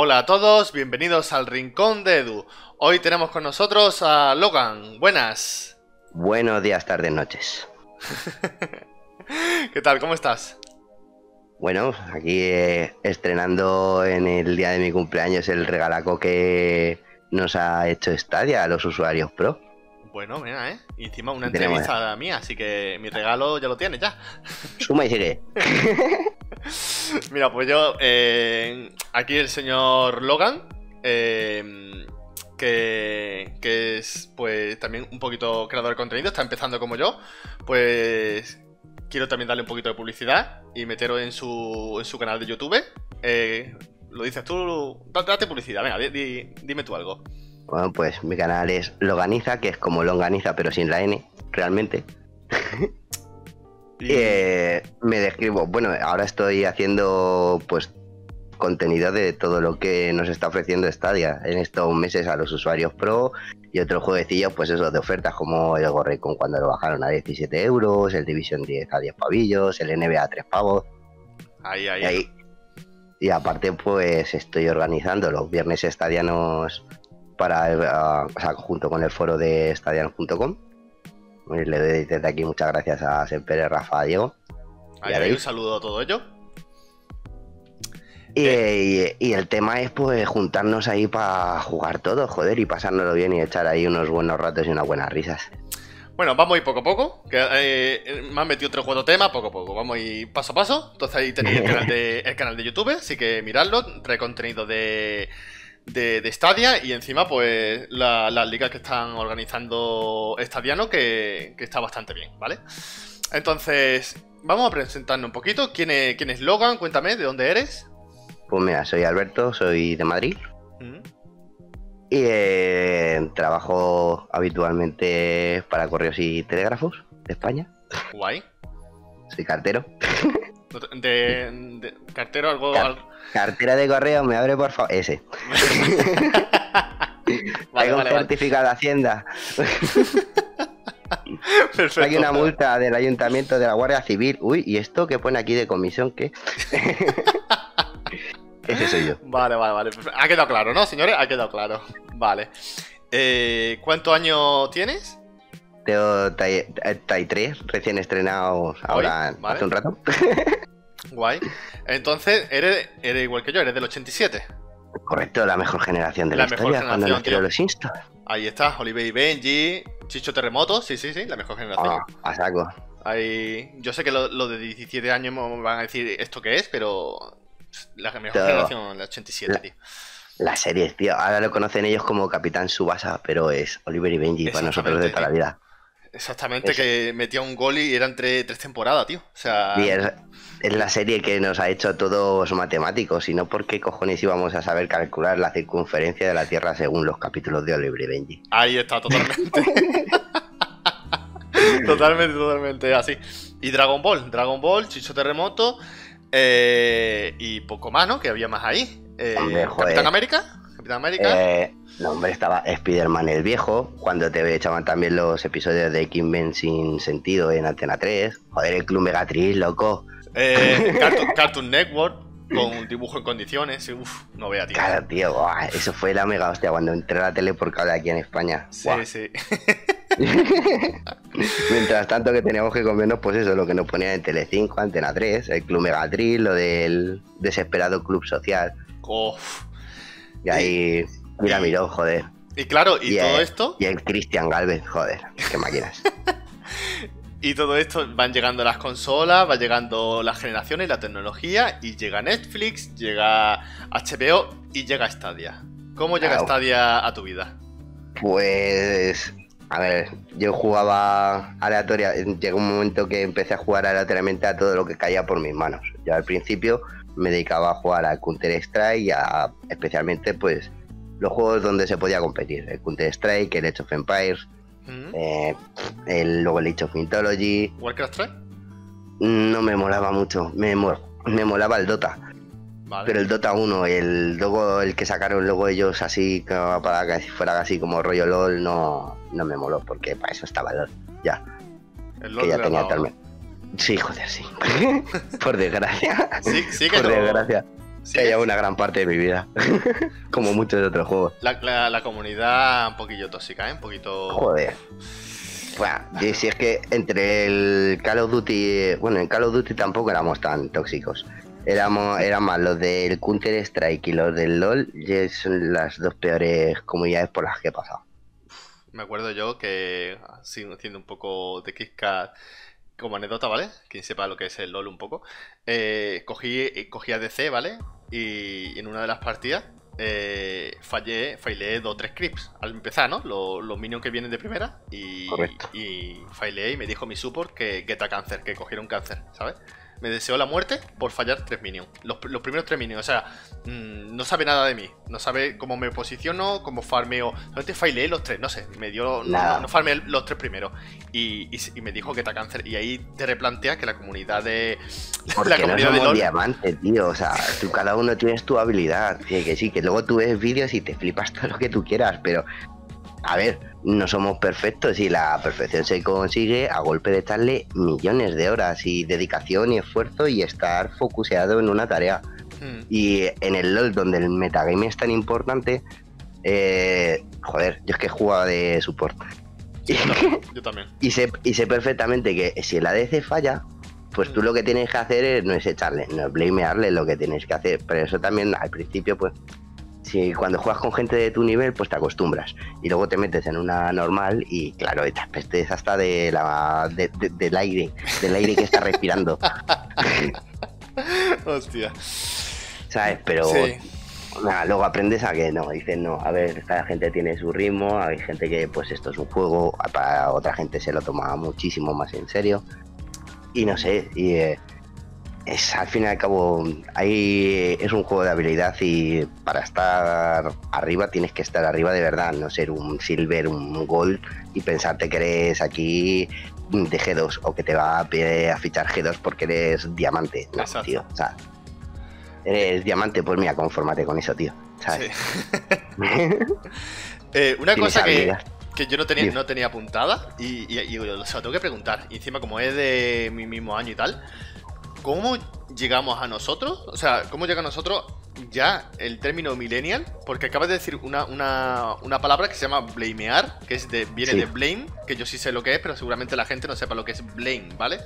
Hola a todos, bienvenidos al Rincón de Edu. Hoy tenemos con nosotros a Logan. Buenas. Buenos días, tardes, noches. ¿Qué tal? ¿Cómo estás? Bueno, aquí eh, estrenando en el día de mi cumpleaños el regalaco que nos ha hecho Stadia a los usuarios Pro. Bueno, mira, ¿eh? Y encima una entrevista mía, así que mi regalo ya lo tienes, ya. Suma y sigue. mira, pues yo, eh, aquí el señor Logan, eh, que, que es pues también un poquito creador de contenido, está empezando como yo, pues quiero también darle un poquito de publicidad y meterlo en su, en su canal de YouTube. Eh, lo dices tú, date publicidad, venga, dime tú algo. Bueno, pues mi canal es Loganiza, que es como Longaniza, pero sin la N, realmente. y... Eh, me describo, bueno, ahora estoy haciendo pues contenido de todo lo que nos está ofreciendo Stadia en estos meses a los usuarios Pro y otros jueguecillos, pues eso, de ofertas como el con cuando lo bajaron a 17 euros, el Division 10 a 10 pavillos, el NBA a 3 pavos. Ahí, ahí. ahí. Y aparte, pues estoy organizando los viernes estadianos para, eh, o sea, junto con el foro de estadianos.com. Le doy desde aquí muchas gracias a Semper, Rafa, a Diego. Ahí, un saludo a todo ello. Y, el tema es pues juntarnos ahí para jugar todo, joder, y pasárnoslo bien y echar ahí unos buenos ratos y unas buenas risas. Bueno, vamos a ir poco a poco. Que, eh, me han metido tres cuatro temas, poco a poco. Vamos a ir paso a paso. Entonces ahí tenéis el canal de, el canal de YouTube, así que miradlo. Trae contenido de, de, Stadia y encima pues las ligas que están organizando Stadiano que, que, está bastante bien, ¿vale? Entonces, vamos a presentarnos un poquito. ¿Quién es, quién es Logan? Cuéntame, ¿de dónde eres? Pues mira, soy Alberto, soy de Madrid. Mm. Y eh, trabajo habitualmente para correos y telégrafos de España. Guay. Soy cartero. De, cartero algo, Cartera de correo, me abre por favor. Ese. Hay un certificado de Hacienda. Hay una multa del ayuntamiento de la Guardia Civil. Uy, ¿y esto que pone aquí de comisión qué? Ese soy yo. Vale, vale, vale. Ha quedado claro, ¿no, señores? Ha quedado claro. Vale. Eh, ¿Cuántos años tienes? Tengo 33, recién estrenados ahora hace un rato. Guay. Entonces, eres, eres igual que yo, eres del 87. Correcto, la mejor generación de la, la historia cuando nacieron los Insta. Ahí está, Oliver y Benji, Chicho Terremoto, sí, sí, sí, la mejor generación. Ah, a saco. Ahí, yo sé que lo, de 17 años me van a decir esto que es, pero la mejor generación, la 87, tío. Las series, tío. Ahora lo conocen ellos como Capitán Subasa, pero es Oliver y Benji para nosotros de toda la vida. Exactamente, que metía un gol y era entre tres temporadas, tío. O sea. es, la serie que nos ha hecho todos matemáticos, y no porque cojones íbamos a saber calcular la circunferencia de la Tierra según los capítulos de Oliver y Benji. Ahí está, totalmente. totalmente, totalmente así. Y Dragon Ball, Dragon Ball, Chicho Terremoto, eh, y poco más, ¿no? Que había más ahí. Eh, Capitán América. Capitán América. Eh, no, hombre, estaba Spider-Man el viejo, cuando te echaban también los episodios de Kim sin sentido en Antena 3. Joder, el Club Megatriz, loco. Eh, Cartoon, Network, con un dibujo en condiciones. Uf, no vea, tío. Claro, tío, eso fue la mega hostia cuando entré a la tele por cable aquí en España. Sí, sí. Mientras tanto que teníamos que comernos, pues eso, lo que nos ponían en Telecinco, Antena 3, el Club Megatriz, lo del desesperado Club Social. Uf. Y ahí... Mira, miró, joder. Y claro, y, todo esto. Y el Cristian Galvez, joder, qué máquinas. y todo esto van llegando las consolas, va llegando las generaciones, la tecnología, y llega Netflix, llega HBO y llega Stadia. ¿Cómo llega Stadia a tu vida? Pues. A ver, yo jugaba aleatoria. Llegó un momento que empecé a jugar aleatoriamente a todo lo que caía por mis manos. Yo al principio me dedicaba a jugar al Counter Strike y a, especialmente pues los juegos donde se podía competir. El Counter Strike, el Age of Empires, mm. eh, el, luego el Age of Mythology. ¿Warcraft 3? No me molaba mucho, me, me molaba el Dota. Pero el Dota 1, el luego el que sacaron luego ellos así para que fuera así como rollo LOL, no, no me moló, porque para eso estaba LOL. Ya. El LOL que ya tenía Sí, joder, sí. Por desgracia. Sí, sí que Por desgracia. que lleva una gran parte de mi vida. Como muchos otros juegos. La, la, comunidad un poquillo tóxica, ¿eh? Un poquito. Joder. Bueno, si es que entre el Call of Duty. Bueno, en Call of Duty tampoco éramos tan tóxicos. Éramos, eran más los del Counter Strike y los del LOL, y son las dos peores comunidades por las que he pasado. Me acuerdo yo que, haciendo un poco de Kickcat como anécdota, ¿vale? Quien sepa lo que es el LOL un poco. Eh, cogí, eh, cogí a DC, ¿vale? Y en una de las partidas eh, fallé, failé dos o tres creeps al empezar, ¿no? Los, minions que vienen de primera y, y failé y me dijo mi support que Geta Cáncer, que cogieron cáncer, ¿sabes? Me deseó la muerte por fallar tres minions. Los, primeros tres minions, o sea, mm, no sabe nada de mí. No sabe cómo me posiciono, cómo farmeo. Solamente faileé los tres, no sé. Me dio. No, no, farmeé los tres primeros. Y, me dijo que está cáncer. Y ahí te replanteas que la comunidad de. Porque la comunidad no somos diamante, tío. O sea, tú cada uno tienes tu habilidad. Que sí, que luego tú ves vídeos y te flipas todo lo que tú quieras, pero a ver, no somos perfectos y la perfección se consigue a golpe de echarle millones de horas y dedicación y esfuerzo y estar focuseado en una tarea. Hmm. Y en el LOL, donde el metagame es tan importante, eh, joder, yo es que he jugado de support. yo también. y, sé, y sé perfectamente que si el ADC falla, pues tú hmm. lo que tienes que hacer no es echarle, no es blamearle lo que tienes que hacer. Pero eso también al principio, pues si cuando juegas con gente de tu nivel, pues te acostumbras. Y luego te metes en una normal y claro, te apestes hasta de la, del aire, del aire que está respirando. Hostia. ¿Sabes? Pero luego aprendes a que no, dicen no, a ver, cada gente tiene su ritmo, hay gente que pues esto es un juego, para otra gente se lo toma muchísimo más en serio. Y no sé, y eh, es al fin y al cabo ahí es un juego de habilidad y para estar arriba tienes que estar arriba de verdad, no ser un silver, un gold y pensarte que eres aquí de G2 o que te va a, fichar G2 porque eres diamante. No, tío. O sea, eres diamante, pues mira, confórmate con eso, tío. ¿sabes? Eh, una cosa que, yo no tenía, no tenía apuntada y, y, lo tengo que preguntar. Y encima, como es de mi mismo año y tal, ¿Cómo llegamos a nosotros? O sea, ¿cómo llega a nosotros ya el término millennial? Porque acabas de decir una, palabra que se llama blamear, que es de, viene de blame, que yo sí sé lo que es, pero seguramente la gente no sepa lo que es blame, ¿vale?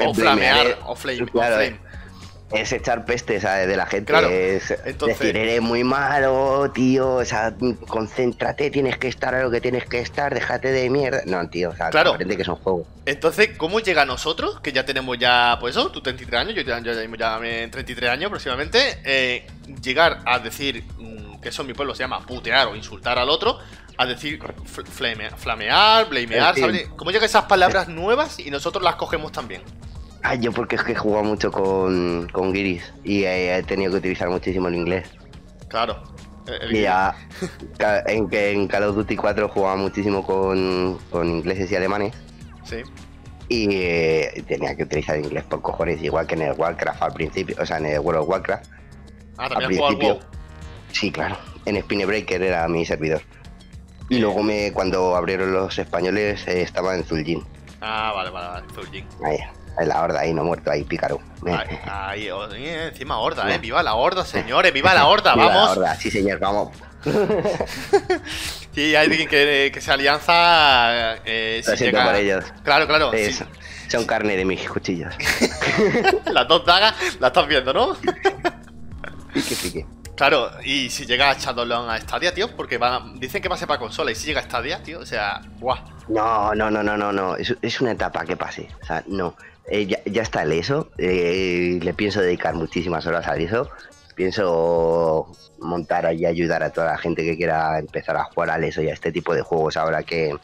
O flamear, o flame. o flame es echar pestes de la gente. es decir, eres muy malo, tío. O sea, concéntrate, tienes que estar a lo que tienes que estar, déjate de mierda. No, tío, o sea, claro. que es un juego. Entonces, ¿cómo llega a nosotros, que ya tenemos ya, pues eso, tú 33 años, yo ya, ya, ya 33 años aproximadamente, eh, llegar a decir mm, que eso en mi pueblo se llama putear o insultar al otro, a decir flamear, blamear, ¿sabes? ¿Cómo llegan esas palabras nuevas y nosotros las cogemos también? Ah, yo porque es que he jugado mucho con, con Giris y he, tenido que utilizar muchísimo el inglés. Claro. y ya, en, en Call of Duty 4 jugaba muchísimo con, ingleses y alemanes. Sí. Y eh, tenía que utilizar inglés por cojones, igual que en el Warcraft al principio, o sea, en el World of Warcraft. Ah, también al principio. Sí, claro. En Spinebreaker era mi servidor. Y luego me cuando abrieron los españoles eh, estaba en Zul'jin. Ah, vale, vale, vale. Zul'jin. Ahí la horda ahí, no muerto ahí, pícaro. Ahí, encima horda, eh. Viva la horda, señores, viva la horda, vamos. La horda, sí, señor, vamos. sí, hay alguien que, que se alianza. Eh, Lo siento por ellos. Claro, claro. Son carne de mis cuchillos. Las dos dagas las estás viendo, ¿no? pique, pique. Claro, y si llega Shadowlands a Stadia, tío, porque van, dicen que va a ser para consola, y si llega a Stadia, tío, o sea, ¡buah! No, no, no, no, no, no, es, es una etapa que pase, o sea, no. Eh, ya, está el ESO, eh, le pienso dedicar muchísimas horas al ESO, pienso montar y ayudar a toda la gente que quiera empezar a jugar al ESO y a este tipo de juegos ahora que,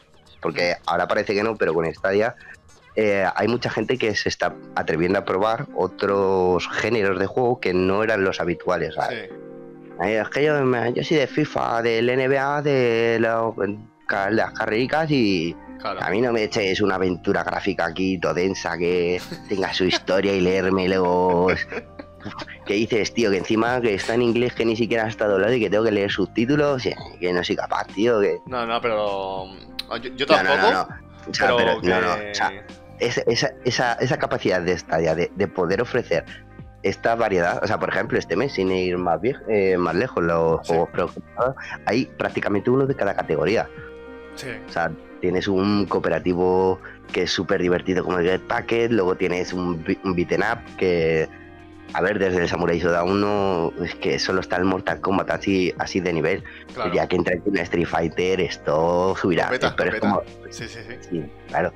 porque ahora parece que no, pero con Stadia eh, hay mucha gente que se está atreviendo a probar otros géneros de juego que no eran los habituales. Es que yo, yo soy de FIFA, del NBA, de las carrericas y a mí no me eches una aventura gráfica aquí, todo densa, que tenga su historia y leerme los... ¿Qué dices, tío? Que encima que está en inglés que ni siquiera ha estado hablando y que tengo que leer subtítulos, que no soy capaz, tío. Que... No, no, pero yo, tampoco. No, no, no. O sea, pero, no, no. O sea, esa, esa, esa, capacidad de estadia de, de poder ofrecer esta variedad, o sea, por ejemplo, este mes, sin ir más, eh, más lejos, los juegos preocupados, hay prácticamente uno de cada categoría. Sí. O sea, tienes un cooperativo que es súper divertido como el Get Packet, luego tienes un, un beaten up que, a ver, desde el Samurai Shodown 1 es que solo está el Mortal Kombat así, así de nivel. Claro. Ya que entra aquí un Street Fighter, esto subirá. Pero es como, Sí, sí, sí. sí, claro.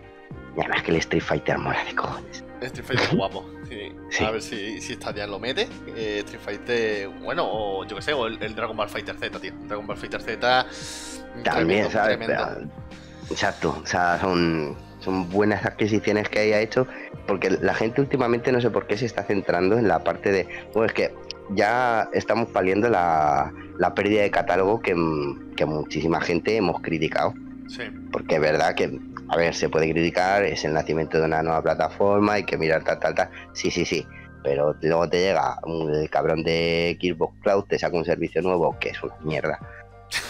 Y además que el Street Fighter mola de cojones. Street Fighter guapo. Sí. Sí. A ver si, si Stadia lo mete. Eh, Street Fighter, bueno, o yo que sé, o el, el Dragon Ball Fighter Z, tío. Dragon Ball Fighter Z. También, tremendo, ¿sabes? tremendo. Pero- exacto, o sea, son, son buenas adquisiciones que haya hecho, porque la gente últimamente no sé por qué se está centrando en la parte de, bueno, es que ya estamos paliando la, la pérdida de catálogo que, que muchísima gente hemos criticado, Sí. porque es verdad que, a ver, se puede criticar, es el nacimiento de una nueva plataforma, hay que mirar tal, tal, tal, sí, sí, sí. Pero luego te llega un- el cabrón de Xbox Cloud, te saca un servicio nuevo que es una mierda,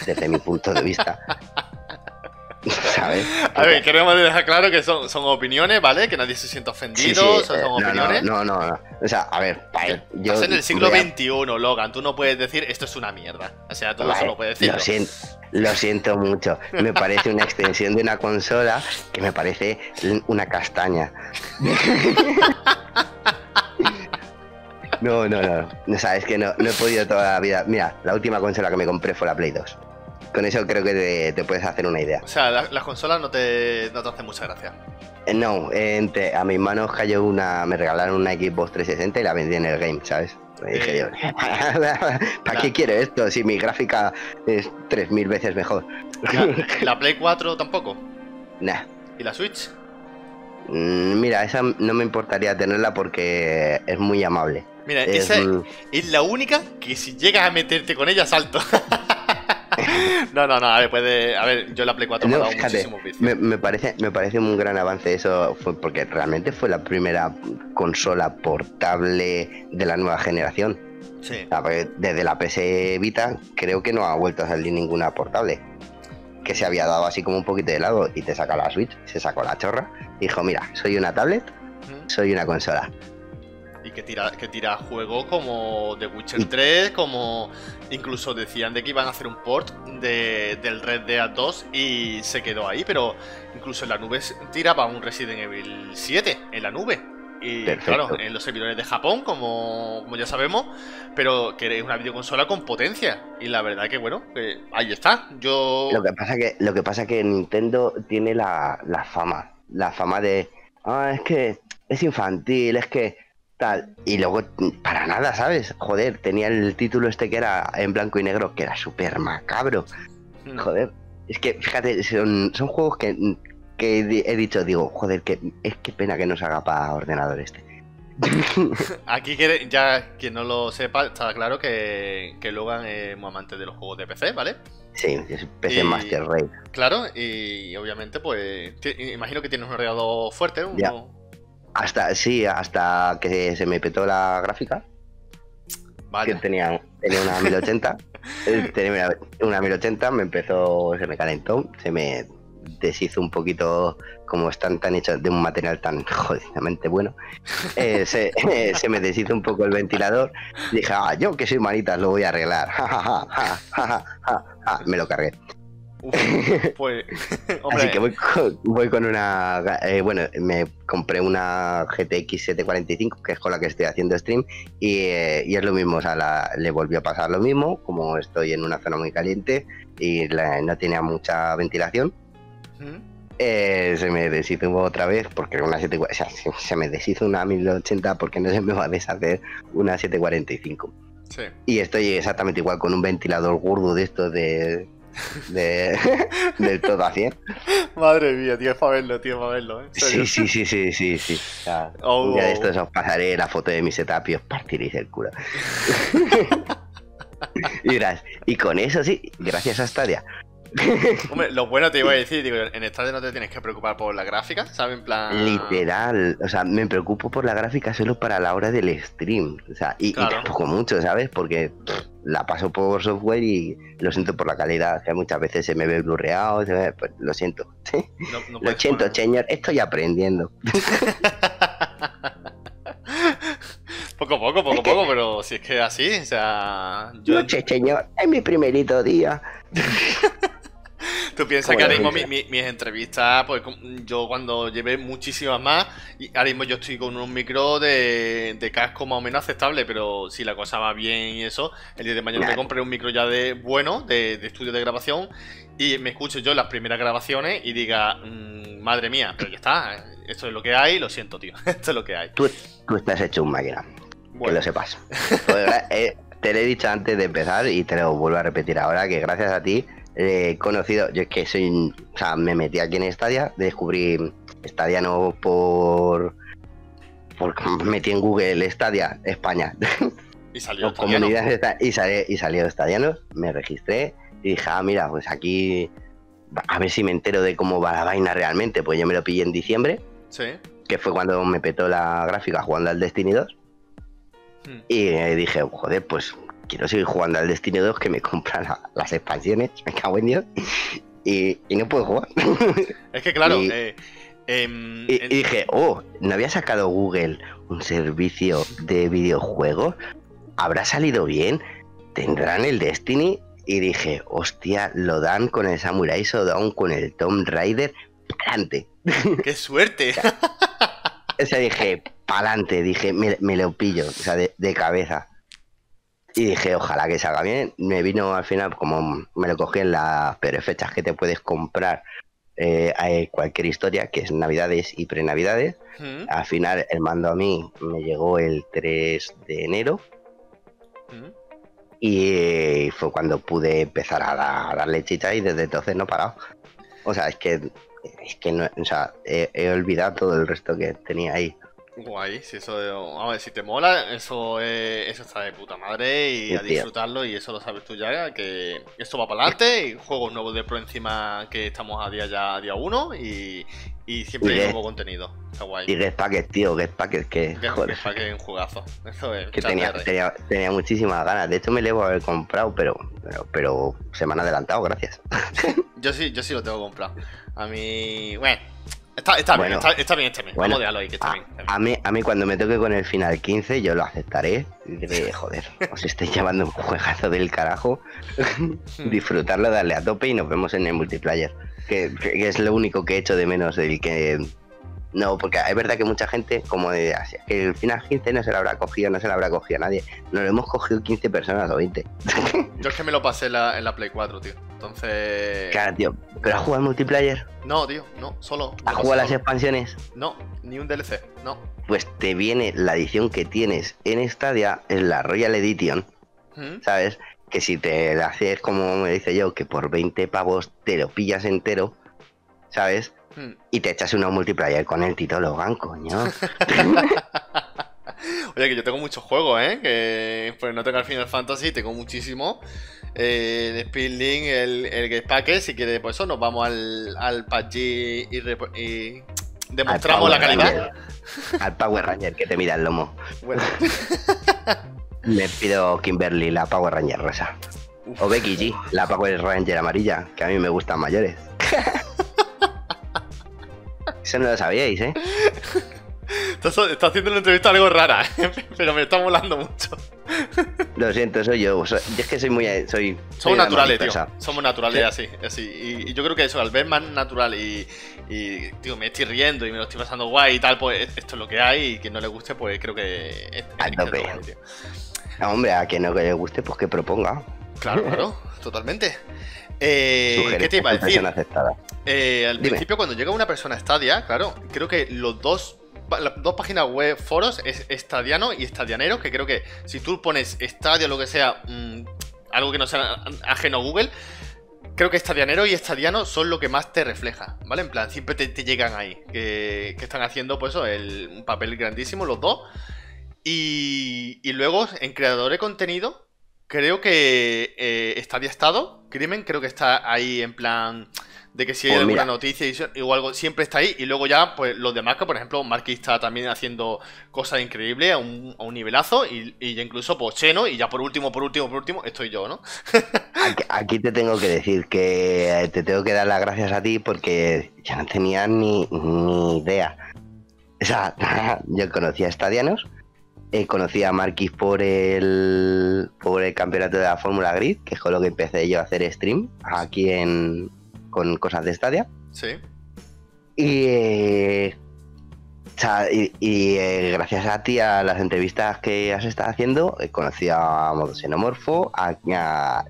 desde mi punto de vista. ¿Sabes? A ver, queremos dejar claro que son, son opiniones, ¿vale? Que nadie se sienta ofendido, sí, son, eh, son no, no, opiniones. no, no, no. O sea, a ver, yo. Estás en el siglo a- XXI, Logan. Tú no puedes decir esto es una mierda. O sea, tú vale, puedes decirlo. Lo siento, lo siento mucho. Me parece una extensión de una consola que me parece una castaña. No, no, no. O sea, es que no, no he podido toda la vida. Mira, la última consola que me compré fue la Play 2. Con eso creo que te, te puedes hacer una idea. O sea, la- las consolas no te, no te hacen mucha gracia. Eh, No, entre, a mis manos cayó una, me regalaron una Xbox 360 y la vendí en el game, ¿sabes? Me dije Eh. yo, ¿para qué quiero esto si mi gráfica es 3000 veces mejor? La, la Play 4 tampoco. Nah. ¿Y la Switch? Mm, Mira, esa no me importaría tenerla porque es muy amable. Mira, Es, esa es la única que si llegas a meterte con ella, salto. no, no, no, a ver, puede. A ver, yo la Play 4 me ha dado fíjate, me, me parece, me parece un gran avance eso, fue porque realmente fue la primera consola portable de la nueva generación. Sí. Desde la PS Vita creo que no ha vuelto a salir ninguna portable. Que se había dado así como un poquito de lado y te saca la Switch, se sacó la chorra. Dijo, mira, soy una tablet, soy una consola. Y que tira, que tira juego como The Witcher Y- 3, como incluso decían de que iban a hacer un port de, del Red Dead 2 y se quedó ahí, pero incluso en la nube tiraba un Resident Evil 7 en la nube. Y Perfecto. claro, en los servidores de Japón, como, como ya sabemos, pero que es una videoconsola con potencia. Y la verdad que bueno, que ahí está. Yo... Lo que pasa que, lo que pasa que Nintendo tiene la, la fama, la fama de ah, es que es infantil, es que tal. Y luego, para nada, ¿sabes? Joder, tenía el título este que era en blanco y negro, que era súper macabro. Mm. Joder, es que fíjate, son, son juegos que, que he dicho, digo, joder, que es que pena que no se haga para ordenador este. Aquí ya quien no lo sepa, está claro que, que Logan es muy amante de los juegos de PC, ¿vale? Sí, es PC Y- Master Race. Claro, y obviamente, pues, imagino que tienes un ordenador fuerte, ¿no? Hasta, sí, hasta que se me petó la gráfica, que tenía, tenía una 1080. eh, tenía una 1080, me empezó, se me calentó, se me deshizo un poquito, como están tan hechos de un material tan jodidamente bueno, eh, se, eh, se me deshizo un poco el ventilador. Dije, ah, yo que soy manitas lo voy a arreglar. Ja, ja, ja, ja, ja, ja, ja. Me lo cargué. Uf, pues, hombre, Así que voy con, voy con una. eh, bueno, me compré una GTX 745, que es con la que estoy haciendo stream, y, eh, y es lo mismo. O sea, la- le volvió a pasar lo mismo, como estoy en una zona muy caliente y la- no tenía mucha ventilación. ¿Mm? eh, se me deshizo otra vez, porque una 7, o sea, se, se me deshizo una 1080 porque no se me va a deshacer una 745. sí. Y estoy exactamente igual con un ventilador gordo de estos de. De del todo a 100. Madre mía, tío, es para verlo, tío, para verlo, ¿eh? Sí, sí, sí, sí, sí, sí. Sea, Oh, de estos os pasaré la foto de mi setup y os partiréis el culo. y y con eso sí, gracias a Stadia. Hombre, lo bueno te iba a decir, digo, en Stadia no te tienes que preocupar por la gráfica, ¿sabes? En plan... Literal, o sea, me preocupo por la gráfica solo para la hora del stream. O sea, y, y Claro. tampoco mucho, ¿sabes? Porque pff, la paso por software y lo siento por la calidad, que muchas veces se me ve blurreado, me- pues, lo siento. No, no Lo siento, poner- señor, estoy aprendiendo. Poco a poco, poco a poco, pero si es que así, o sea. Yo... Noche, señor, es mi primerito día. Tú piensas que ahora mismo mis entrevistas, pues yo cuando llevé muchísimas más, y ahora mismo yo estoy con un micro de, casco más o menos aceptable, pero si la cosa va bien y eso, el día de mañana me compré un micro ya de bueno, de, estudio de grabación, y me escucho yo las primeras grabaciones y diga, mm, madre mía, pero ya está, esto es lo que hay, lo siento, tío, esto es lo que hay. Tú, estás hecho un máquina, que lo sepas. Pues, eh, te lo he dicho antes de empezar y te lo vuelvo a repetir ahora, que gracias a ti he conocido, yo es que soy, o sea, me metí aquí en Stadia, descubrí Stadia no por, por metí en Google Stadia España. Y salió y, salió, y salió Stadiano, me registré y dije, ah, mira, pues aquí a ver si me entero de cómo va la vaina realmente, pues yo me lo pillé en diciembre. Sí. Que fue cuando me petó la gráfica jugando al Destiny 2. Hmm. Y dije, joder, pues quiero seguir jugando al Destiny 2 que me compran las expansiones, me cago en Dios, y, no puedo jugar. Es que claro, y, eh, em, y, dije, oh, ¿no había sacado Google un servicio de videojuegos? ¿Habrá salido bien? ¿Tendrán el Destiny? Y dije, hostia, lo dan con el Samurai Shodown, con el Tomb Raider, pa'lante. ¡Qué suerte! o sea, dije, pa'lante, dije, me, lo pillo, o sea, de cabeza. Y dije, ojalá que salga bien. Me vino al final, como me lo cogí en las peores fechas que te puedes comprar eh, cualquier historia, que es Navidades y Prenavidades. Al final, el mando a mí me llegó el 3 de enero. Y fue cuando pude empezar a, darle chicha y desde entonces no he parado. O sea, es que, es que no, o sea, he olvidado todo el resto que tenía ahí. Guay, si eso, a ver, si te mola, eso eso está de puta madre y a disfrutarlo y eso lo sabes tú ya, que esto va para adelante y juegos nuevos de pro encima que estamos a día ya a día uno y, y siempre hay nuevo contenido. Está guay. Y Get tío, Get que joder. Get Packet un jugazo. Eso es. Que tenía, tenía, tenía, muchísimas ganas. De hecho me a haber comprado, pero, pero, pero se me han adelantado, gracias. yo sí, yo sí lo tengo comprado. A mí, bueno Está, está, bien, está, está, bien, está bien. Vamos a dejarlo ahí, que está, bien, A, mí, a mí cuando me toque con el final 15 yo lo aceptaré. De, joder, os estoy llamando un juegazo del carajo. Disfrutarlo, darle a tope y nos vemos en el multiplayer. Que, es lo único que he hecho de menos del que... No, porque es verdad que mucha gente, como de que el final 15 no se lo habrá cogido, no se lo habrá cogido a nadie. Nos lo hemos cogido 15 personas o 20. yo es que me lo pasé en la, en la Play 4, tío. Entonces. Claro, tío. ¿Pero has jugado multiplayer? No, tío, no, solo. ¿Has jugado las expansiones? No, ni un DLC, no. Pues te viene la edición que tienes en Stadia, en la Royal Edition, ¿Mm? ¿sabes? Que si te la haces como me dice yo, que por 20 pavos te lo pillas entero, ¿sabes? ¿Mm? Y te echas una multiplayer con el Tito Logan, coño. Oye, que yo tengo muchos juegos, ¿eh? Que pues no tengo el Final Fantasy, tengo muchísimo eh, el Speedlink, el, el Get Packet. Si quiere, pues eso, nos vamos al, al PUBG y, demostramos la calidad. al Power Ranger que te mira el lomo. Bueno. Me pido Kimberly, la Power Ranger rosa. O Becky G, la Power Ranger amarilla, que a mí me gustan mayores. Eso no lo sabíais, ¿eh? Estás, haciendo una entrevista algo rara, pero me está molando mucho. Lo siento, soy yo. es que soy muy. Soy, Somos naturales, tío. Somos naturales, así. así. Y, yo creo que eso, al ver más natural y, y, tío, me estoy riendo y me lo estoy pasando guay y tal, pues esto es lo que hay. Y que no le guste, pues creo que. Es, hombre, a quien no le guste, pues que proponga. Claro, claro, totalmente. Eh, ¿Qué te iba a decir? Eh, al principio, cuando llega una persona a Stadia, claro, creo que los dos las dos páginas web, foros, es Estadiano y Estadianero, que creo que si tú pones Estadio o lo que sea, mm, algo que no sea ajeno a Google, creo que Estadianero y Estadiano son lo que más te refleja, ¿vale? En plan, siempre te, llegan ahí, que, están haciendo, pues el, un papel grandísimo los dos. Y, y luego, en creador de contenido, creo que eh, Estadia Estado, Crimen, creo que está ahí en plan de que si hay pues alguna noticia o algo, siempre está ahí. Y luego ya, pues los demás, que por ejemplo, Marquis está también haciendo cosas increíbles a un, a un nivelazo. Y, ya incluso, pues Cheno, y ya por último, por último, por último, estoy yo, ¿no? aquí, te tengo que decir que te tengo que dar las gracias a ti porque ya no tenía ni, ni idea. O sea, yo conocía a Estadianos eh, conocí a Marquis por el, por el campeonato de la Fórmula Grid, que es con lo que empecé yo a hacer stream aquí en, con cosas de Stadia. Sí. Y, eh, y, y, eh, gracias a ti, a las entrevistas que has estado haciendo, he conocido a Modosenomorfo, a, a,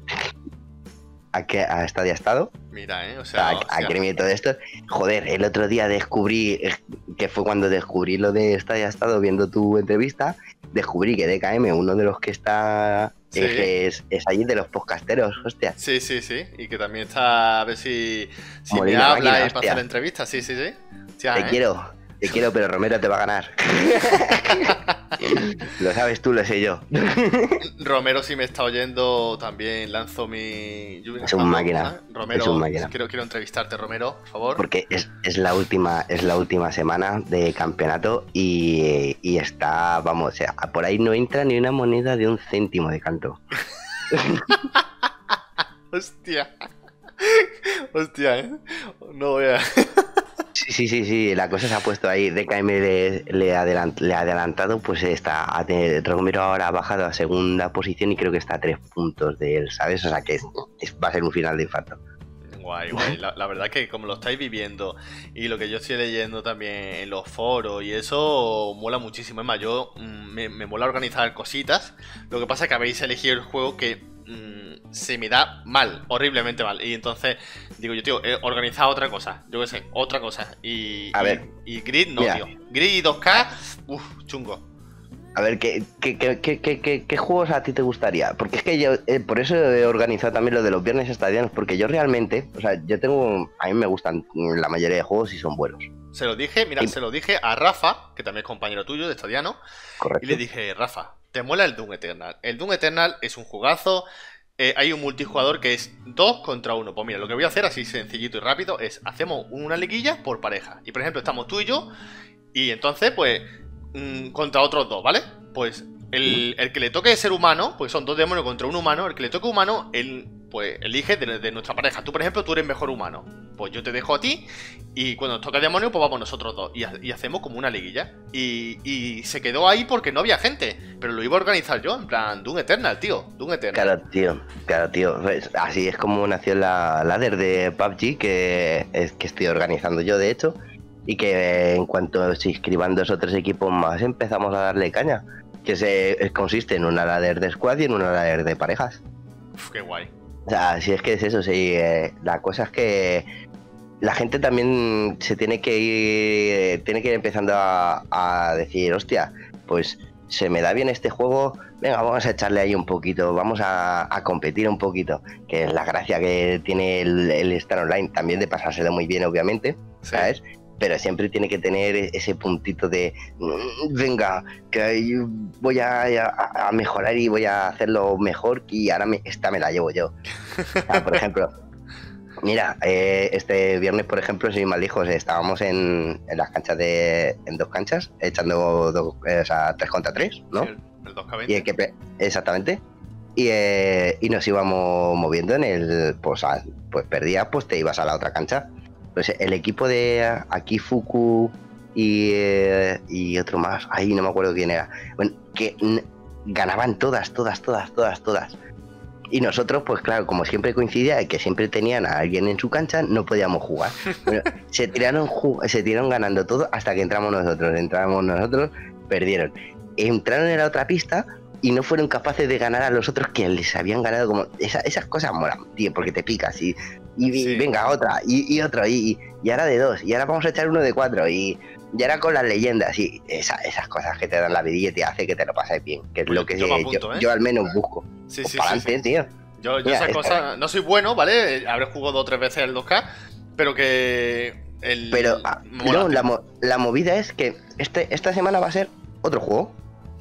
a, a Stadia Estado, Mira, ¿eh? O a, sea, a hostia. Gremio y todo esto. Joder, el otro día descubrí, eh, que fue cuando descubrí lo de Stadia Estado viendo tu entrevista, descubrí que DKM, uno de los que está, Sí. es, es allí de los podcasteros, hostia. Sí, sí, sí. Y que también está a ver si, si me Molina habla máquina, y para hostia. hacer entrevistas. Sí, sí, sí. Hostia, Te ¿eh? quiero, te quiero, pero Romero te va a ganar. lo sabes tú, lo sé yo. Romero, si me está oyendo, también lanzo mi. Es un máquina. Romero, Es un máquina. Quiero, quiero entrevistarte, Romero, por favor. Porque es, es la última, es la última semana de campeonato y, y está, vamos, o sea, por ahí no entra ni una moneda de un céntimo de canto. Hostia. Hostia, ¿eh? No voy a. Sí, sí, sí, la cosa se ha puesto ahí. DKM le, ha adelantado, pues está. Romero ahora ha bajado a segunda posición y creo que está a tres puntos de él, ¿sabes? O sea que va a ser un final de infarto. Guay, guay. La, la verdad que como lo estáis viviendo y lo que yo estoy leyendo también en los foros y eso mola muchísimo. Es más, yo mm, me, me mola organizar cositas. Lo que pasa es que habéis elegido el juego que mm, se me da mal, horriblemente mal. Y entonces digo yo, tío, he organizado otra cosa. Yo qué sé, otra cosa. Y, A y- ver. y Grid no, Mira. tío. Grid y 2K, uff, chungo. A ver, ¿qué, qué, qué, qué, qué- qué- qué juegos a ti te gustaría? Porque es que yo, eh, por eso he organizado también lo de los viernes estadianos, porque yo realmente, o sea, yo tengo, a mí me gustan la mayoría de juegos y son buenos, Se lo dije, mira, Y- se lo dije a Rafa, que también es compañero tuyo de Estadiano. correcto. Y le dije, Rafa, ¿te mola el Doom Eternal? El Doom Eternal es un jugazo. eh, hay un multijugador que es 2 contra 1. Pues mira, lo que voy a hacer así sencillito y rápido es hacemos una liguilla por pareja. Y por ejemplo, estamos tú y yo. Y entonces, pues, mm, contra otros dos, ¿vale? Pues el, el que le toque ser humano, pues son dos demonios contra un humano. El que le toque humano, él, pues, elige de, de nuestra pareja. Tú, por ejemplo, tú eres mejor humano. Pues yo te dejo a ti. Y cuando nos toca demonio, pues vamos nosotros dos. Y, ha- y hacemos como una liguilla. Y, y se quedó ahí porque no había gente. Pero lo iba a organizar yo, en plan, Doom Eternal, tío. Doom Eternal. Claro, tío, claro, tío. Pues, así es como nació la ladder de PUBG, que es que estoy organizando yo, de hecho, y que eh, en cuanto se inscriban dos o tres equipos más, empezamos a darle caña. Que se eh, consiste en una ladder de squad y en una ladder de parejas. Uf, qué guay. O sea, si es que es eso, sí. eh, la cosa es que la gente también se tiene que ir, tiene que ir empezando a, a decir, hostia, pues se me da bien este juego, venga, vamos a echarle ahí un poquito, vamos a, a competir un poquito, que es la gracia que tiene el, el estar online, también de pasárselo muy bien, obviamente, Sí. ¿sabes? Pero siempre tiene que tener ese puntito de, "Mm, venga, que voy a, a- a mejorar y voy a hacerlo mejor y ahora me- esta me la llevo yo. O sea, por ejemplo, mira, eh, este viernes, por ejemplo, sin ir más lejos, estábamos en, en las canchas de, en dos canchas, echando dos, eh, o sea, tres contra tres, ¿no? Sí, el, el 2K20. Y el que pe- exactamente. Y, eh, y nos íbamos moviendo en el. Pues, pues perdías, pues te ibas a la otra cancha. Pues el equipo de aquí Fuku y, eh, y otro más, ahí no me acuerdo quién era. Bueno, que ganaban todas, todas, todas, todas, todas. Y nosotros, pues claro, como siempre coincidía que siempre tenían a alguien en su cancha, no podíamos jugar. Bueno, se tiraron ju- se tiraron ganando todo hasta que entramos nosotros. Entramos nosotros, perdieron. Entraron en la otra pista y no fueron capaces de ganar a los otros que les habían ganado como esa- esas cosas molan tío porque te picas y, y, Sí. venga otra y, y otro y, y ahora de dos y ahora vamos a echar uno de cuatro y, y ahora con las leyendas y esa- esas cosas que te dan la vidilla y te hace que te lo pases bien que es Pues lo que yo ¿eh? yo al menos busco Sí, Pues sí, para sí, sí. adelante tío Yo, yo Mira, esas cosas. No soy bueno, ¿vale? Habré jugado dos o tres veces el 2K. Pero que. El, pero ah, mola, no, la movida es que este, esta semana va a ser otro juego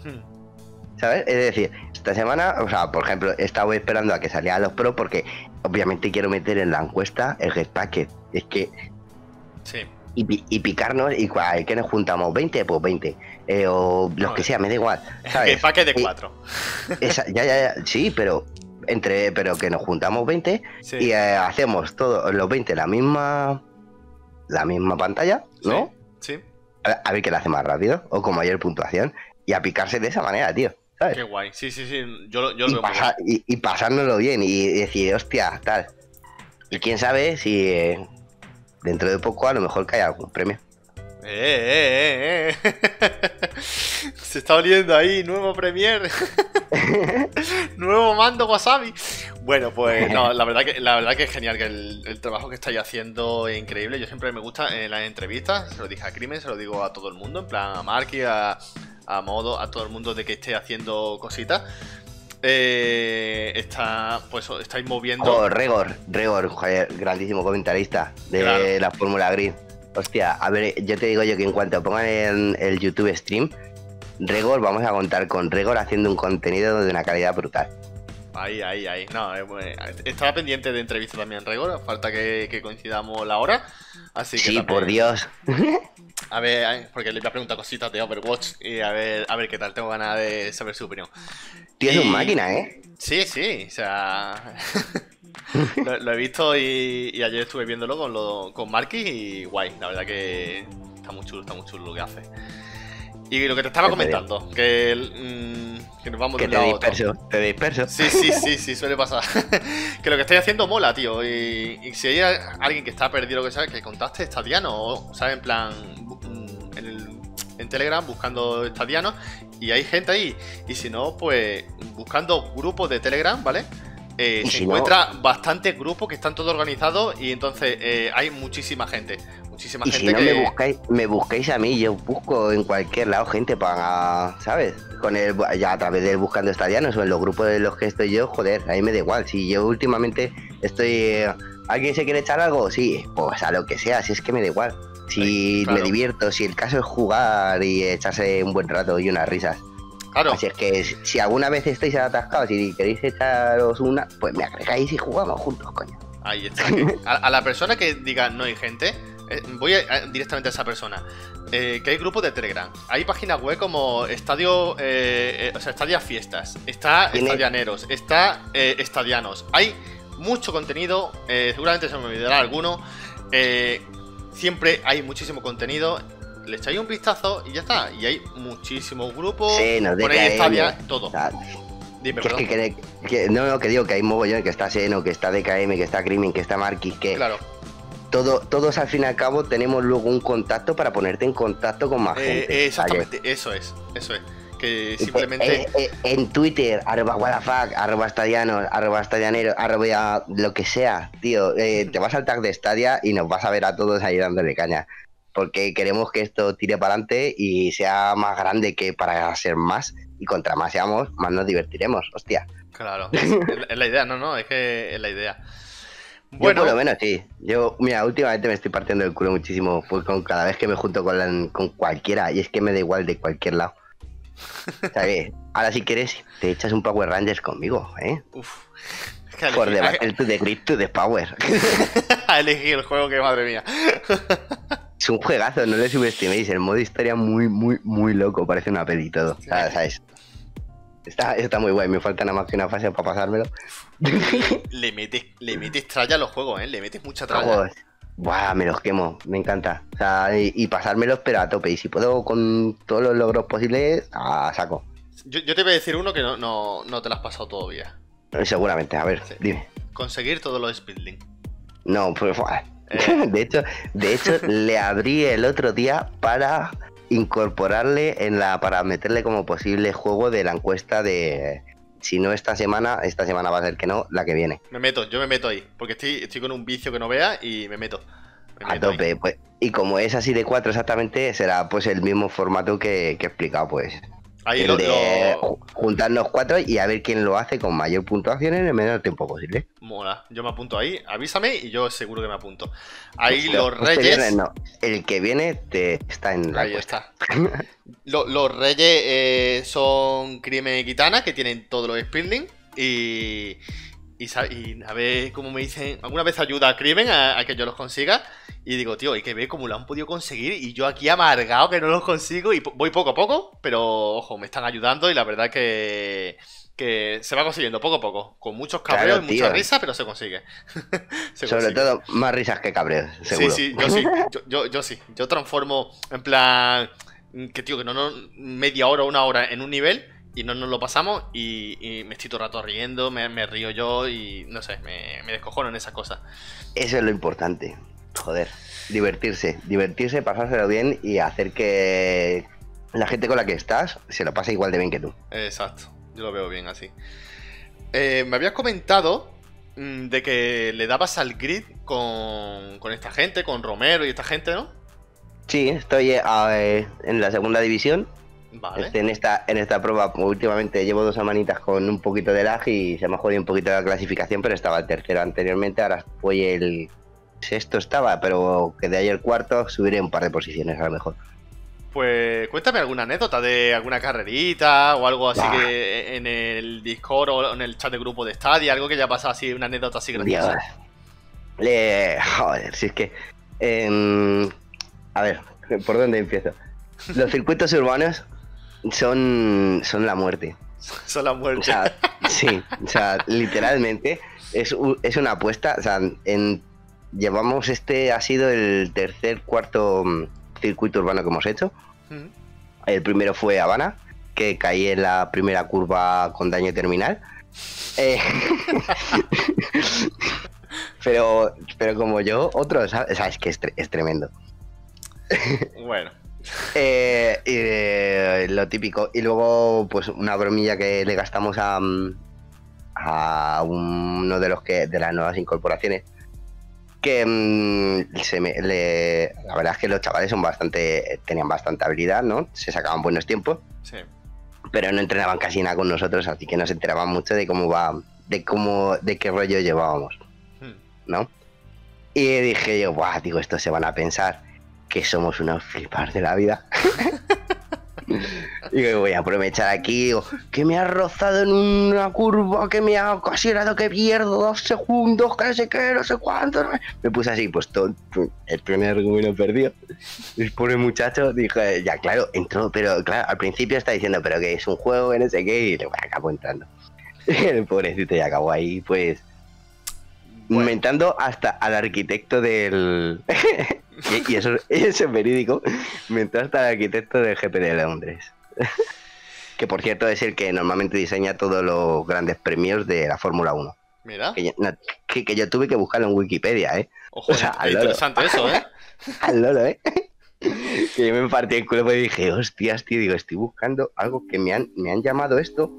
Hmm. ¿Sabes? Es decir, esta semana, o sea, por ejemplo, he estado esperando a que saliera los pro porque obviamente quiero meter en la encuesta el Get Packet. Es que, Sí. y, pi- y picarnos, y cual, que nos juntamos 20, pues 20. eh, o los que sea, me da igual. Que ¿Sabes? paque de Y- 4. Esa- ya, ya, ya, sí, pero entre pero que nos juntamos 20 Sí. y eh, hacemos todos los 20 la misma la misma pantalla, ¿no? Sí. A, a ver qué la hace más rápido o con mayor puntuación. y a picarse de esa manera, tío. ¿Sabes? Qué guay. Sí, sí, sí. Yo, lo- yo lo y, veo muy pasa- y, y pasárnoslo bien y decir, hostia, tal. Y quién sabe si eh, dentro de poco a lo mejor cae algún premio. Eh, eh, eh, eh. Se está oliendo ahí, nuevo Premiere. nuevo mando Wasabi. Bueno, pues no, la verdad que, la verdad que es genial que el, el trabajo que estáis haciendo es increíble. Yo siempre me gusta en las entrevistas, se lo dije a Crimen, se lo digo a todo el mundo, en plan a Marky, a, a Modo, a todo el mundo de que esté haciendo cositas. Eh, está, pues estáis moviendo. Oh, Regor, Regor, grandísimo comentarista de Claro. la Fórmula Gris. Hostia, a ver, yo te digo yo que en cuanto pongan en el YouTube stream, Regor, vamos a contar con Regor haciendo un contenido de una calidad brutal. Ahí, ahí, ahí. No, eh, estaba pendiente de entrevista también Regor. Falta que, que coincidamos la hora. Así que Sí, también- por Dios. A ver, porque le iba a preguntar cositas de Overwatch y a ver, a ver qué tal. Tengo ganas de saber su opinión. Tío, es Y- un máquina, ¿eh? Sí, sí, o sea. lo, lo he visto y, y ayer estuve viéndolo con, lo, con Marky y guay. La verdad que está muy chulo, está muy chulo lo que hace. Y lo que te estaba comentando, que, el, mm, que nos vamos Que de te disperso, te disperso. Sí, sí, sí, sí, suele pasar. que lo que estáis haciendo mola, tío. Y, y si hay alguien que está perdido, que sea, que contacte estadiano. O, ¿sabes? En plan, mm, en, el- en Telegram buscando estadianos. Y hay gente ahí. Y si no, pues buscando grupos de Telegram, ¿vale? Eh, se si no- encuentra bastantes grupos que están todos organizados. Y entonces eh, hay muchísima gente. Muchísima Y gente si no que. me buscáis, me buscáis a mí, yo busco en cualquier lado gente para, ¿sabes? Con el, ya a través del buscando estadianos o en los grupos de los que estoy yo, joder, a mí me da igual. Si yo últimamente estoy, eh, ¿alguien se quiere echar algo? Sí, pues a lo que sea, si es que me da igual. Si Sí, claro. me divierto, si el caso es jugar y echarse un buen rato y unas risas. Claro. Así es que si- alguna vez estáis atascados y queréis echaros una, pues me agregáis y jugamos juntos, coño. Ahí está. a la persona que diga no hay gente, eh, voy a- a- directamente a esa persona. Eh, que hay grupos de Telegram. Hay páginas web como Estadio. eh, o sea, Estadia Fiestas. Está Estadianeros. Está Estadianos. Hay mucho contenido. seguramente se me olvidará alguno. siempre hay muchísimo contenido. Le echáis un vistazo y ya está. Y hay muchísimos grupos. Sí, nos Ponéis DKM. Stadia, todo. Dime, que, que- que- no, no, que digo que hay mogollón, que está Seno, que está DKM, que está Crimen, que está Marquis, que Claro. Todo, todos al fin y al cabo tenemos luego un contacto para ponerte en contacto con más Eh, gente. exactamente. Eso es. Eso es. Que que- simplemente. eh, eh, en Twitter, arroba whatsApp, arroba estadianos, arroba estadianero, arroba lo que sea, tío, te vas al tag de Stadia y nos vas a ver a todos ahí dándole caña. Porque queremos que esto tire para adelante y sea más grande que para ser más. Y contra más seamos, más nos divertiremos. Hostia. Claro, es, es la idea, no, no, es que es la idea. Yo Bueno, por lo menos sí. Yo, mira, últimamente me estoy partiendo el culo muchísimo pues, con cada vez que me junto con, la- con cualquiera y es que me da igual de cualquier lado. ¿Sabes? Ahora si quieres te echas un Power Rangers conmigo, ¿eh? uf, Por elegido, Battle to the Grid to the Power. ha elegido el juego que madre mía. es un juegazo, no le subestiméis. El modo historia muy, muy, muy loco. Parece una peli y todo. O sea, ¿sabes? Está, está muy guay. Me falta nada más que una fase para pasármelo. Le metes, le metes tralla a los juegos, eh, le metes mucha tralla. Buah, me los quemo, me encanta. O sea, y, y pasármelos, pero a tope. Y si puedo con todos los logros posibles, a saco. Yo, yo te voy a decir uno que no, no, no te lo has pasado todavía. Eh, Seguramente, a ver, Sí. dime. Conseguir todos los speedlink. No, pues. Eh. de hecho, de hecho, le abrí el otro día para incorporarle en la. para meterle como posible juego de la encuesta de. Si no esta semana, esta semana va a ser que no, la que viene. Me meto, yo me meto ahí, porque estoy, estoy con un vicio que no vea y me meto. Me A meto ahí. tope, pues. Y como es así de cuatro exactamente, será pues el mismo formato que, que he explicado, pues. Ahí el lo, de lo- cuatro y a ver quién lo hace con mayor puntuación en el menor tiempo posible. Mola, yo me apunto ahí, avísame y yo seguro que me apunto. Ahí los este reyes. no, el que viene te está en la Ahí está. Lo- los reyes eh, son Crimen y Gitana, que tienen todos los Speedling. Y, y, y a ver cómo me dicen. Alguna vez ayuda a Crimen a, a que yo los consiga. Y digo, tío, hay que ver cómo lo han podido conseguir. Y yo aquí amargado que no los consigo. Y voy poco a poco, pero ojo, me están ayudando. Y la verdad que, que se va consiguiendo poco a poco. Con muchos cabreos Claro, y mucha risa, pero se consigue. Se Sobre consigue. todo, más risas que cabreos, seguro. Sí, sí, yo sí, yo, yo, yo sí. Yo transformo en plan que tío, que no nos media hora o una hora en un nivel y no nos lo pasamos y, y me estoy todo el rato riendo, me, me río yo y no sé, me, me descojono en esas cosas. Eso es lo importante. Joder, divertirse, divertirse, pasárselo bien y hacer que la gente con la que estás se lo pase igual de bien que tú. Exacto, yo lo veo bien así. Eh, me habías comentado mm, de que le dabas al grid con, con esta gente, con Romero y esta gente, ¿no? Sí, estoy eh, en la segunda división. Vale. Este, en, esta, en esta prueba últimamente llevo dos semanitas con un poquito de lag y se me ha jodido un poquito la clasificación, pero estaba el tercero anteriormente, ahora fui el sexto estaba, pero quedé ayer cuarto, subiré un par de posiciones a lo mejor. Pues cuéntame alguna anécdota de alguna carrerita o algo así Bah. que en el Discord o en el chat de grupo de Stadia, algo que haya pasado así, una anécdota así graciosa. Le- Joder, si es que... em, a ver, ¿por dónde empiezo? Los circuitos urbanos son, son la muerte. Son la O muerte. sea, sí, o sea, literalmente es, es una apuesta. O sea, en, llevamos este, ha sido el tercer, cuarto mm, circuito urbano que hemos hecho. Mm. El primero fue Habana, que caí en la primera curva con daño terminal. Eh, pero, pero como yo, otros, ¿sabes? O sea, es que es, tre- es tremendo. Bueno, Eh, y, eh, lo típico. Y luego, pues una bromilla que le gastamos a, a uno de los que de las nuevas incorporaciones. Que mm, se me- le- la verdad es que los chavales son bastante. tenían bastante habilidad, ¿no? Se sacaban buenos tiempos, sí. pero no entrenaban casi nada con nosotros, así que no se enteraban mucho de cómo va. de cómo. de qué rollo llevábamos. Mm. ¿no? Y dije yo, Buah, digo, estos se van a pensar que somos unos flipar de la vida. y voy a aprovechar aquí, digo, que me ha rozado en una curva, que me ha ocasionado que pierdo dos segundos, que no sé qué, no sé cuánto. no sé". Me puse así, pues todo, el primer argumento perdido. El pobre muchacho dije, ya claro, entró, pero claro, al principio está diciendo, pero que es un juego, que no sé qué, y le acabó entrando. El pobrecito ya acabó ahí, pues. Inventando hasta al arquitecto del. y, y eso, eso es verídico. Inventó hasta al arquitecto del GP de Londres. que por cierto es el que normalmente diseña todos los grandes premios de la Fórmula 1. Mira, Que, yo- no, que, que yo tuve que buscarlo en Wikipedia, ¿eh? ojo, o sea, es al loro. interesante eso, ¿eh? Al lolo, ¿eh? que yo me partí el culo y dije, hostias, tío, digo, estoy buscando algo que me han, me han llamado esto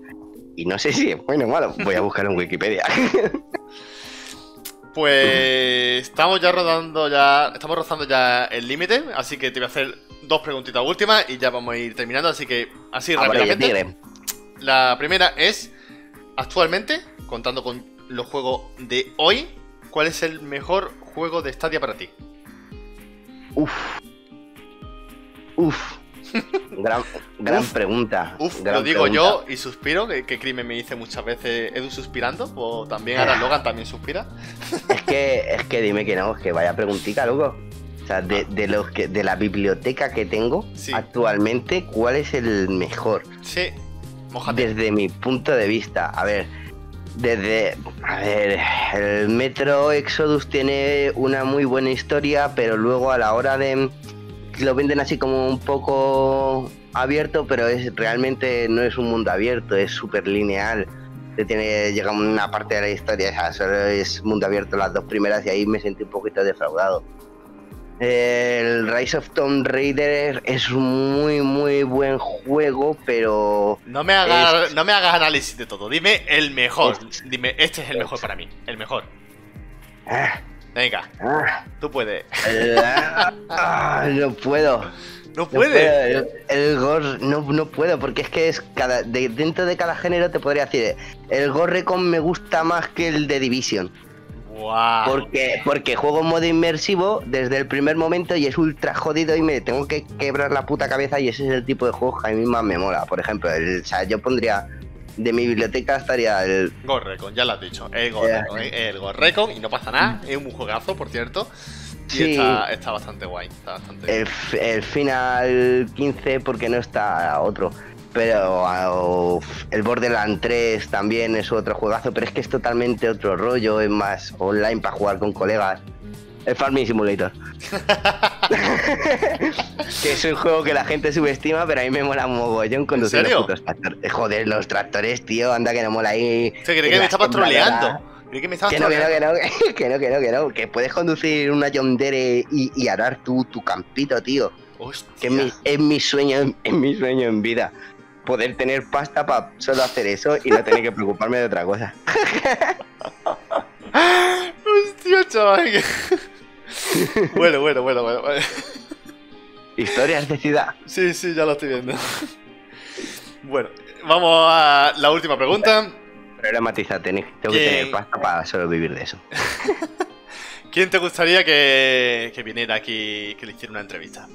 y no sé si es bueno o malo. Voy a buscarlo en Wikipedia. Pues estamos ya rodando ya, estamos rozando ya el límite, así que te voy a hacer dos preguntitas últimas y ya vamos a ir terminando, así que así Ah, rápidamente. La primera es, actualmente, contando con los juegos de hoy, ¿cuál es el mejor juego de Stadia para ti? Uf. Uf. Gran, gran Uf. pregunta. Uf, gran lo digo pregunta. yo y suspiro, que, que Crimen me dice muchas veces Edu suspirando, o también ahora Logan también suspira. Es que, es que dime que no, es que vaya preguntica, loco. O sea, de, de los que, de la biblioteca que tengo Sí. actualmente, ¿cuál es el mejor? Sí, mojate. Desde mi punto de vista, a ver, desde, a ver, el Metro Exodus tiene una muy buena historia, pero luego a la hora de, lo venden así como un poco abierto, pero es realmente no es un mundo abierto, es súper lineal. Tiene, llega una parte de la historia, sea, solo es mundo abierto las dos primeras y ahí me sentí un poquito defraudado. El Rise of Tomb Raider es un muy muy buen juego, pero No me, hagas, no me hagas análisis de todo, dime el mejor. Es- Dime, este es el mejor para mí, el mejor. ah, Venga, ah, tú puedes. ah, no puedo. No No puedes. puedo, El, gore no, no puedo porque es que es cada de- dentro de cada género te podría decir el Gorrecon me gusta más que el de Division Wow. porque porque juego en modo inmersivo desde el primer momento y es ultra jodido y me tengo que quebrar la puta cabeza y ese es el tipo de juego que a mí más me mola por ejemplo el, o sea, yo pondría de mi biblioteca estaría el Gorrecon, ya lo has dicho. El Gorrecon, eh, el Gorrecon, y no pasa nada. Es un juegazo, por cierto. Y Sí. está, está bastante guay. Está bastante el, el final 15 porque no está otro. Pero el Borderland 3 también es otro juegazo, pero es que es totalmente otro rollo, es más online para jugar con colegas. El Farming Simulator. que es un juego que la gente subestima, pero a mí me mola mogollón conducir los putos tractores. Eh, Joder, los tractores, tío, anda que no mola ahí. O sea, creí que me estabas troleando. Creí que me estabas Que no, que no, que no, que no, que no, que no, que puedes conducir una Yondere y, y arar tu, tu campito, tío. Hostia. Que es mi, es mi sueño, es mi sueño en vida. Poder tener pasta para solo hacer eso y no tener que preocuparme de otra cosa. Hostia, chaval. bueno, bueno, bueno, bueno. bueno. Historias de ciudad. Sí, sí, ya lo estoy viendo. Bueno, vamos a la última pregunta. Problematiza, tengo que ¿Quién? tener pasta para solo vivir de eso. ¿Quién te gustaría que, que viniera aquí, que le hiciera una entrevista?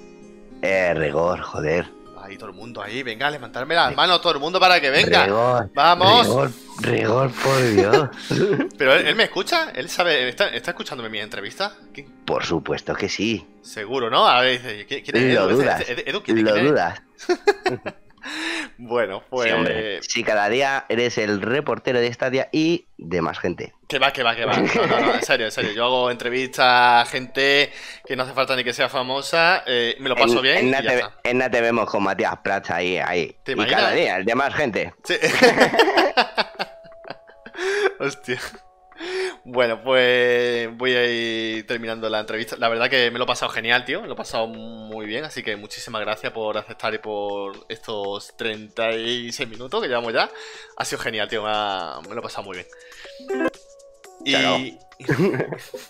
Eh, rigor, joder. Ahí todo el mundo ahí, venga, levantarme las manos todo el mundo para que venga. Rigor. Vamos. Rigor, rigor, por Dios. Pero él, él me escucha, él sabe, está, está escuchándome mi entrevista. ¿Qué? por supuesto que sí. Seguro, ¿no? A ver, dice, ¿quién es Lo Edu? dudas. Edu, ¿quién- Lo quién dudas. Bueno, pues. Sí, hombre. Si cada día eres el reportero de Stadia y de más gente. Que va, que va, que va. No, no, no, en serio, en serio. Yo hago entrevistas a gente que no hace falta ni que sea famosa. eh, me lo paso en, bien. En y ya te, está. en Na te vemos con Matías Prats ahí, ahí. ¿Te y cada día, el de más gente. Sí. Hostia. Bueno, pues voy a ir terminando la entrevista. La verdad que me lo he pasado genial, tío. Me lo he pasado muy bien. Así que muchísimas gracias por aceptar y por estos 36 minutos que llevamos ya. Ha sido genial, tío. Me, ha- me lo he pasado muy bien. Y...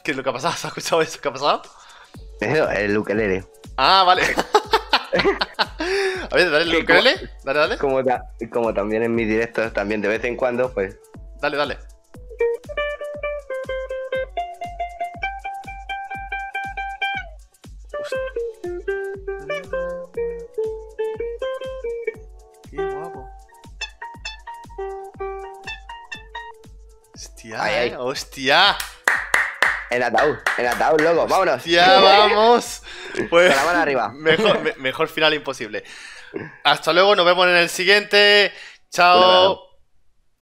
¿Qué es lo que ha pasado? ¿Has escuchado eso? ¿Qué ha pasado? Eso, el ukelele. Ah, vale. A ver, dale el ¿Qué, ukelele. Dale, dale. Como, ta- como también en mis directos, también de vez en cuando, pues. Dale, dale. Hostia, Ay, ay. hostia. En ataúd, en ataúd, loco, vámonos. Hostia, vamos. Pues, Con la mano arriba. Mejor, me- mejor final imposible. Hasta luego, nos vemos en el siguiente. Chao.